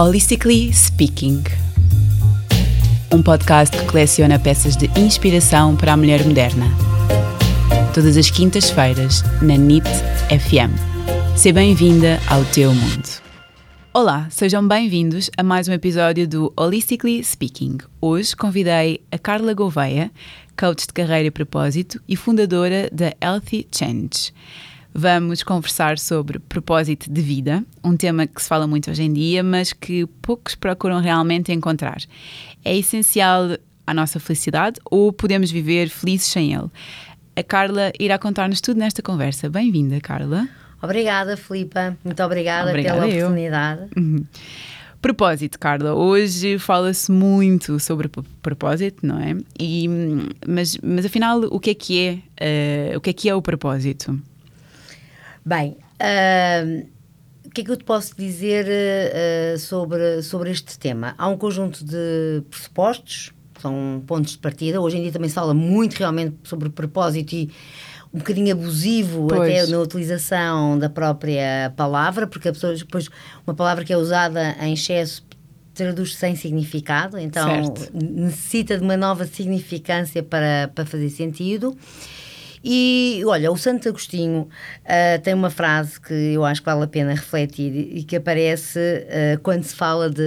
Holistically Speaking um podcast que coleciona peças de inspiração para a mulher moderna. Todas as quintas-feiras, na NIT FM. Seja bem-vinda ao teu mundo. Olá, sejam bem-vindos a mais um episódio do Holistically Speaking. Hoje convidei a Carla Gouveia, coach de carreira e propósito e fundadora da Healthy Change. Vamos conversar sobre propósito de vida, um tema que se fala muito hoje em dia, mas que poucos procuram realmente encontrar. É essencial à nossa felicidade ou podemos viver felizes sem ele? A Carla irá contar-nos tudo nesta conversa. Bem-vinda, Carla. Obrigada, Filipa. Muito obrigada, obrigada pela eu. oportunidade. Uhum. Propósito, Carla. Hoje fala-se muito sobre propósito, não é? E, mas, mas afinal, o que é que é, uh, o que é que é o propósito? Bem, uh, o que é que eu te posso dizer uh, sobre, sobre este tema? Há um conjunto de pressupostos, são pontos de partida. Hoje em dia também se fala muito realmente sobre propósito e um bocadinho abusivo pois. até na utilização da própria palavra, porque a pessoa depois uma palavra que é usada em excesso traduz sem significado, então certo. necessita de uma nova significância para, para fazer sentido. E olha, o Santo Agostinho uh, tem uma frase que eu acho que vale a pena refletir e que aparece uh, quando se fala de